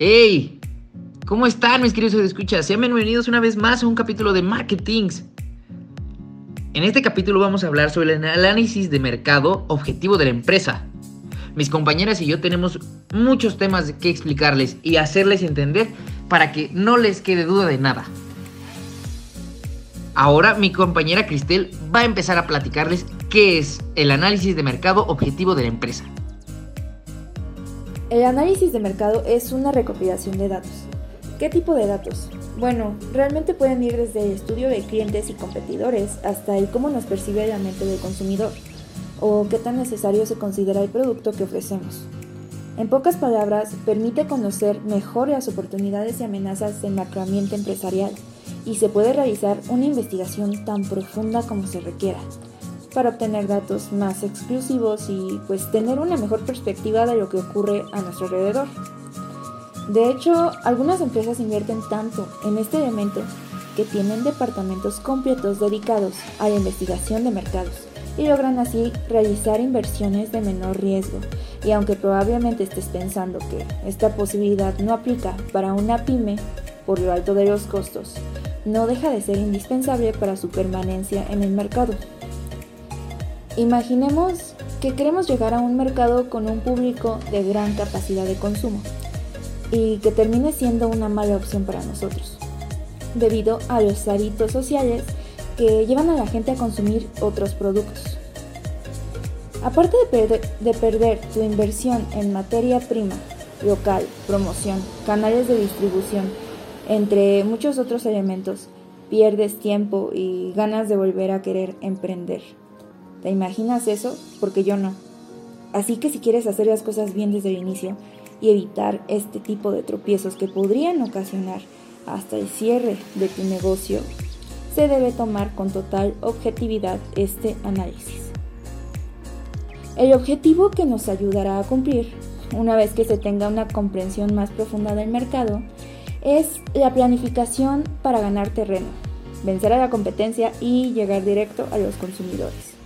¡Hey! ¿Cómo están mis queridos escuchas? Sean bienvenidos una vez más a un capítulo de Marketings. En este capítulo vamos a hablar sobre el análisis de mercado objetivo de la empresa. Mis compañeras y yo tenemos muchos temas que explicarles y hacerles entender para que no les quede duda de nada. Ahora mi compañera Cristel va a empezar a platicarles qué es el análisis de mercado objetivo de la empresa. El análisis de mercado es una recopilación de datos. ¿Qué tipo de datos? Bueno, realmente pueden ir desde el estudio de clientes y competidores hasta el cómo nos percibe la mente del consumidor o qué tan necesario se considera el producto que ofrecemos. En pocas palabras, permite conocer mejor las oportunidades y amenazas del macroambiente empresarial y se puede realizar una investigación tan profunda como se requiera para obtener datos más exclusivos y pues tener una mejor perspectiva de lo que ocurre a nuestro alrededor. De hecho, algunas empresas invierten tanto en este elemento que tienen departamentos completos dedicados a la investigación de mercados y logran así realizar inversiones de menor riesgo. Y aunque probablemente estés pensando que esta posibilidad no aplica para una pyme por lo alto de los costos, no deja de ser indispensable para su permanencia en el mercado. Imaginemos que queremos llegar a un mercado con un público de gran capacidad de consumo y que termine siendo una mala opción para nosotros, debido a los hábitos sociales que llevan a la gente a consumir otros productos. Aparte de, de perder tu inversión en materia prima, local, promoción, canales de distribución, entre muchos otros elementos, pierdes tiempo y ganas de volver a querer emprender. ¿Te imaginas eso? Porque yo no. Así que si quieres hacer las cosas bien desde el inicio y evitar este tipo de tropiezos que podrían ocasionar hasta el cierre de tu negocio, se debe tomar con total objetividad este análisis. El objetivo que nos ayudará a cumplir, una vez que se tenga una comprensión más profunda del mercado, es la planificación para ganar terreno, vencer a la competencia y llegar directo a los consumidores.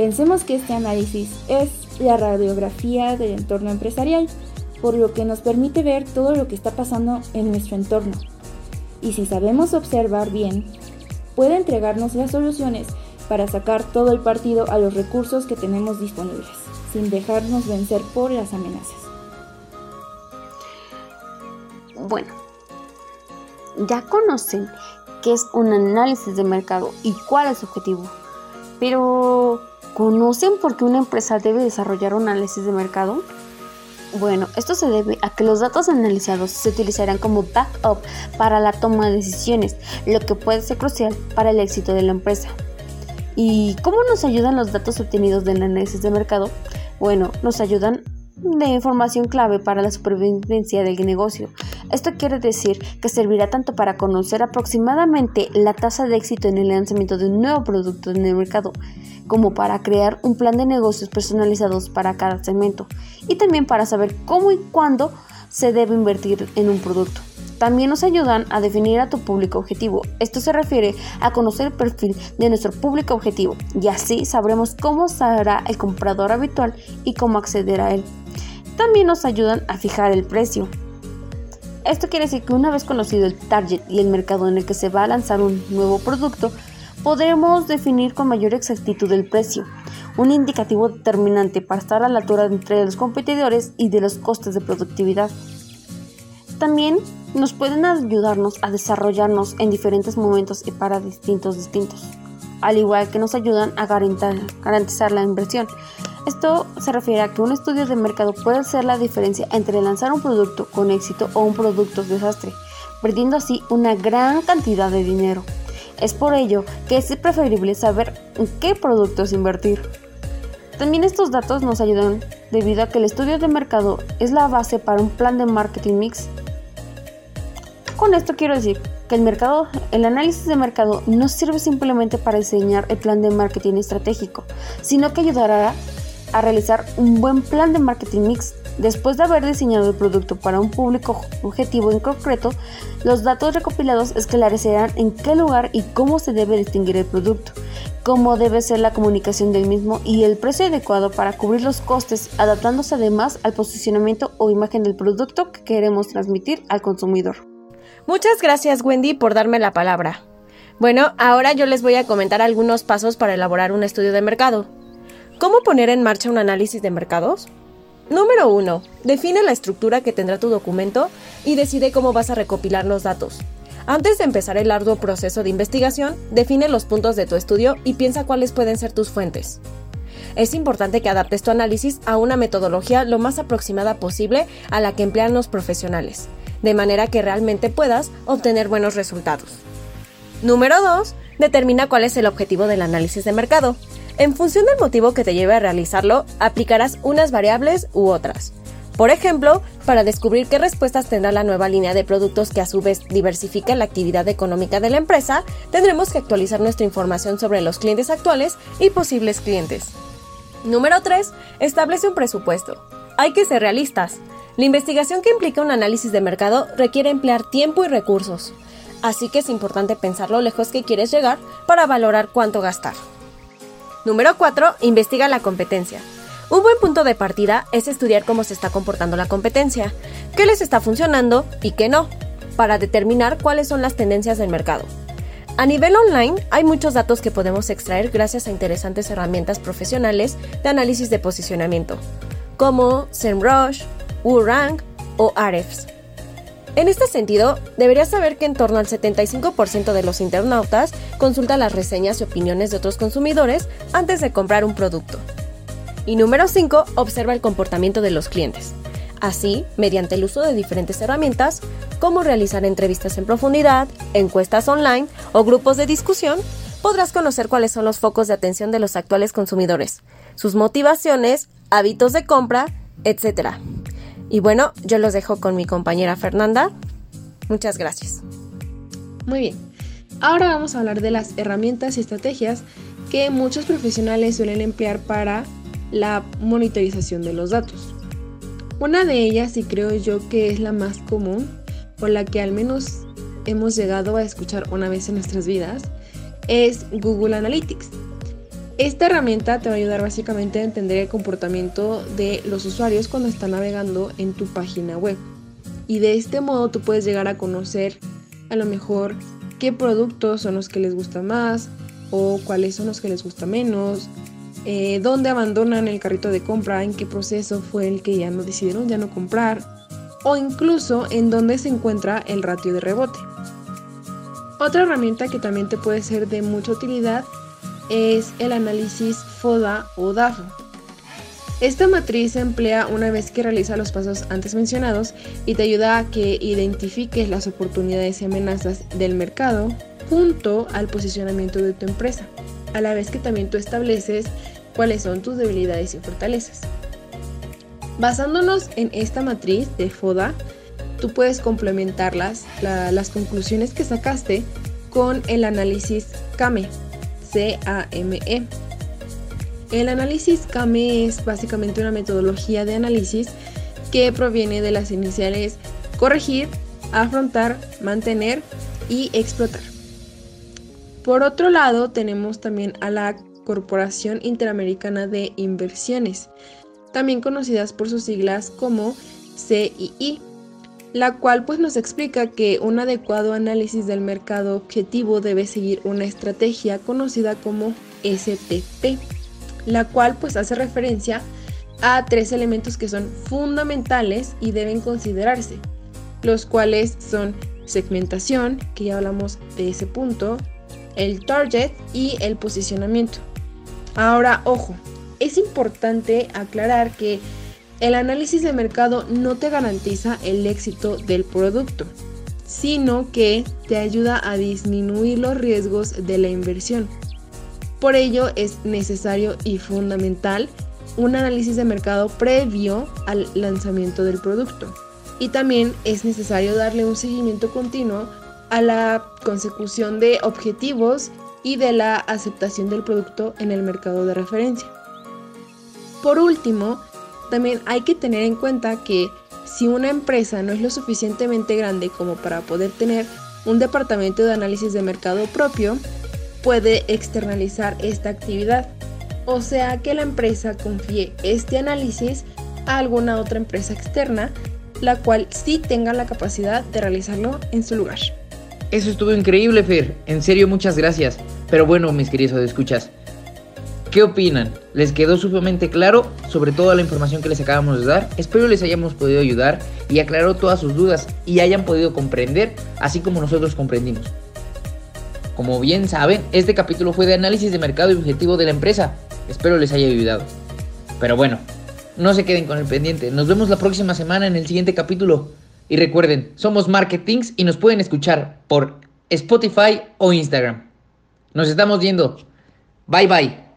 Pensemos que este análisis es la radiografía del entorno empresarial, por lo que nos permite ver todo lo que está pasando en nuestro entorno. Y si sabemos observar bien, puede entregarnos las soluciones para sacar todo el partido a los recursos que tenemos disponibles, sin dejarnos vencer por las amenazas. Bueno, ya conocen qué es un análisis de mercado y cuál es su objetivo, pero ¿Conocen por qué una empresa debe desarrollar un análisis de mercado? Bueno, esto se debe a que los datos analizados se utilizarán como backup para la toma de decisiones, lo que puede ser crucial para el éxito de la empresa. ¿Y cómo nos ayudan los datos obtenidos del análisis de mercado? Bueno, nos ayudan de información clave para la supervivencia del negocio. Esto quiere decir que servirá tanto para conocer aproximadamente la tasa de éxito en el lanzamiento de un nuevo producto en el mercado, como para crear un plan de negocios personalizados para cada segmento, y también para saber cómo y cuándo se debe invertir en un producto. También nos ayudan a definir a tu público objetivo. Esto se refiere a conocer el perfil de nuestro público objetivo y así sabremos cómo será el comprador habitual y cómo acceder a él también nos ayudan a fijar el precio. Esto quiere decir que una vez conocido el target y el mercado en el que se va a lanzar un nuevo producto, podremos definir con mayor exactitud el precio, un indicativo determinante para estar a la altura entre los competidores y de los costes de productividad. También nos pueden ayudarnos a desarrollarnos en diferentes momentos y para distintos distintos, al igual que nos ayudan a garantizar la inversión. Esto se refiere a que un estudio de mercado puede ser la diferencia entre lanzar un producto con éxito o un producto desastre, perdiendo así una gran cantidad de dinero. Es por ello que es preferible saber en qué productos invertir. También estos datos nos ayudan debido a que el estudio de mercado es la base para un plan de marketing mix. Con esto quiero decir que el mercado, el análisis de mercado no sirve simplemente para diseñar el plan de marketing estratégico, sino que ayudará a realizar un buen plan de marketing mix Después de haber diseñado el producto para un público objetivo en concreto, los datos recopilados esclarecerán en qué lugar y cómo se debe distinguir el producto, cómo debe ser la comunicación del mismo y el precio adecuado para cubrir los costes, adaptándose además al posicionamiento o imagen del producto que queremos transmitir al consumidor. Muchas gracias Wendy por darme la palabra. Bueno, ahora yo les voy a comentar algunos pasos para elaborar un estudio de mercado. ¿Cómo poner en marcha un análisis de mercados? Número 1. Define la estructura que tendrá tu documento y decide cómo vas a recopilar los datos. Antes de empezar el arduo proceso de investigación, define los puntos de tu estudio y piensa cuáles pueden ser tus fuentes. Es importante que adaptes tu análisis a una metodología lo más aproximada posible a la que emplean los profesionales, de manera que realmente puedas obtener buenos resultados. Número 2. Determina cuál es el objetivo del análisis de mercado. En función del motivo que te lleve a realizarlo, aplicarás unas variables u otras. Por ejemplo, para descubrir qué respuestas tendrá la nueva línea de productos que a su vez diversifica la actividad económica de la empresa, tendremos que actualizar nuestra información sobre los clientes actuales y posibles clientes. Número 3. Establece un presupuesto. Hay que ser realistas. La investigación que implica un análisis de mercado requiere emplear tiempo y recursos, así que es importante pensar lo lejos que quieres llegar para valorar cuánto gastar. Número 4. Investiga la competencia. Un buen punto de partida es estudiar cómo se está comportando la competencia, qué les está funcionando y qué no, para determinar cuáles son las tendencias del mercado. A nivel online, hay muchos datos que podemos extraer gracias a interesantes herramientas profesionales de análisis de posicionamiento, como SEMrush, WooRank o Ahrefs. En este sentido, deberías saber que en torno al 75% de los internautas consulta las reseñas y opiniones de otros consumidores antes de comprar un producto. Y número 5, observa el comportamiento de los clientes. Así, mediante el uso de diferentes herramientas, como realizar entrevistas en profundidad, encuestas online o grupos de discusión, podrás conocer cuáles son los focos de atención de los actuales consumidores, sus motivaciones, hábitos de compra, etc. Y bueno, yo los dejo con mi compañera Fernanda. Muchas gracias. Muy bien. Ahora vamos a hablar de las herramientas y estrategias que muchos profesionales suelen emplear para la monitorización de los datos. Una de ellas, y creo yo que es la más común, o la que al menos hemos llegado a escuchar una vez en nuestras vidas, es Google Analytics. Esta herramienta te va a ayudar básicamente a entender el comportamiento de los usuarios cuando están navegando en tu página web. Y de este modo tú puedes llegar a conocer a lo mejor qué productos son los que les gusta más o cuáles son los que les gusta menos, eh, dónde abandonan el carrito de compra, en qué proceso fue el que ya no decidieron ya no comprar o incluso en dónde se encuentra el ratio de rebote. Otra herramienta que también te puede ser de mucha utilidad es el análisis FODA o DAFO. Esta matriz se emplea una vez que realiza los pasos antes mencionados y te ayuda a que identifiques las oportunidades y amenazas del mercado junto al posicionamiento de tu empresa, a la vez que también tú estableces cuáles son tus debilidades y fortalezas. Basándonos en esta matriz de FODA, tú puedes complementar las, las conclusiones que sacaste con el análisis CAME, CAME. El análisis CAME es básicamente una metodología de análisis que proviene de las iniciales corregir, afrontar, mantener y explotar. Por otro lado, tenemos también a la Corporación Interamericana de Inversiones, también conocidas por sus siglas como CII, la cual pues nos explica que un adecuado análisis del mercado objetivo debe seguir una estrategia conocida como STP, la cual pues hace referencia a tres elementos que son fundamentales y deben considerarse, los cuales son segmentación, que ya hablamos de ese punto, el target y el posicionamiento. Ahora, ojo, es importante aclarar que el análisis de mercado no te garantiza el éxito del producto, sino que te ayuda a disminuir los riesgos de la inversión. Por ello es necesario y fundamental un análisis de mercado previo al lanzamiento del producto. Y también es necesario darle un seguimiento continuo a la consecución de objetivos y de la aceptación del producto en el mercado de referencia. Por último, también hay que tener en cuenta que si una empresa no es lo suficientemente grande como para poder tener un departamento de análisis de mercado propio, puede externalizar esta actividad. O sea que la empresa confíe este análisis a alguna otra empresa externa, la cual sí tenga la capacidad de realizarlo en su lugar. Eso estuvo increíble, Fer. En serio, muchas gracias. Pero bueno, mis queridos escuchas, ¿qué opinan? ¿Les quedó sumamente claro sobre toda la información que les acabamos de dar? Espero les hayamos podido ayudar y aclarar todas sus dudas y hayan podido comprender, así como nosotros comprendimos. Como bien saben, este capítulo fue de análisis de mercado y objetivo de la empresa. Espero les haya ayudado. Pero bueno, no se queden con el pendiente. Nos vemos la próxima semana en el siguiente capítulo. Y recuerden, somos Marketings y nos pueden escuchar por Spotify o Instagram. Nos estamos viendo. Bye bye.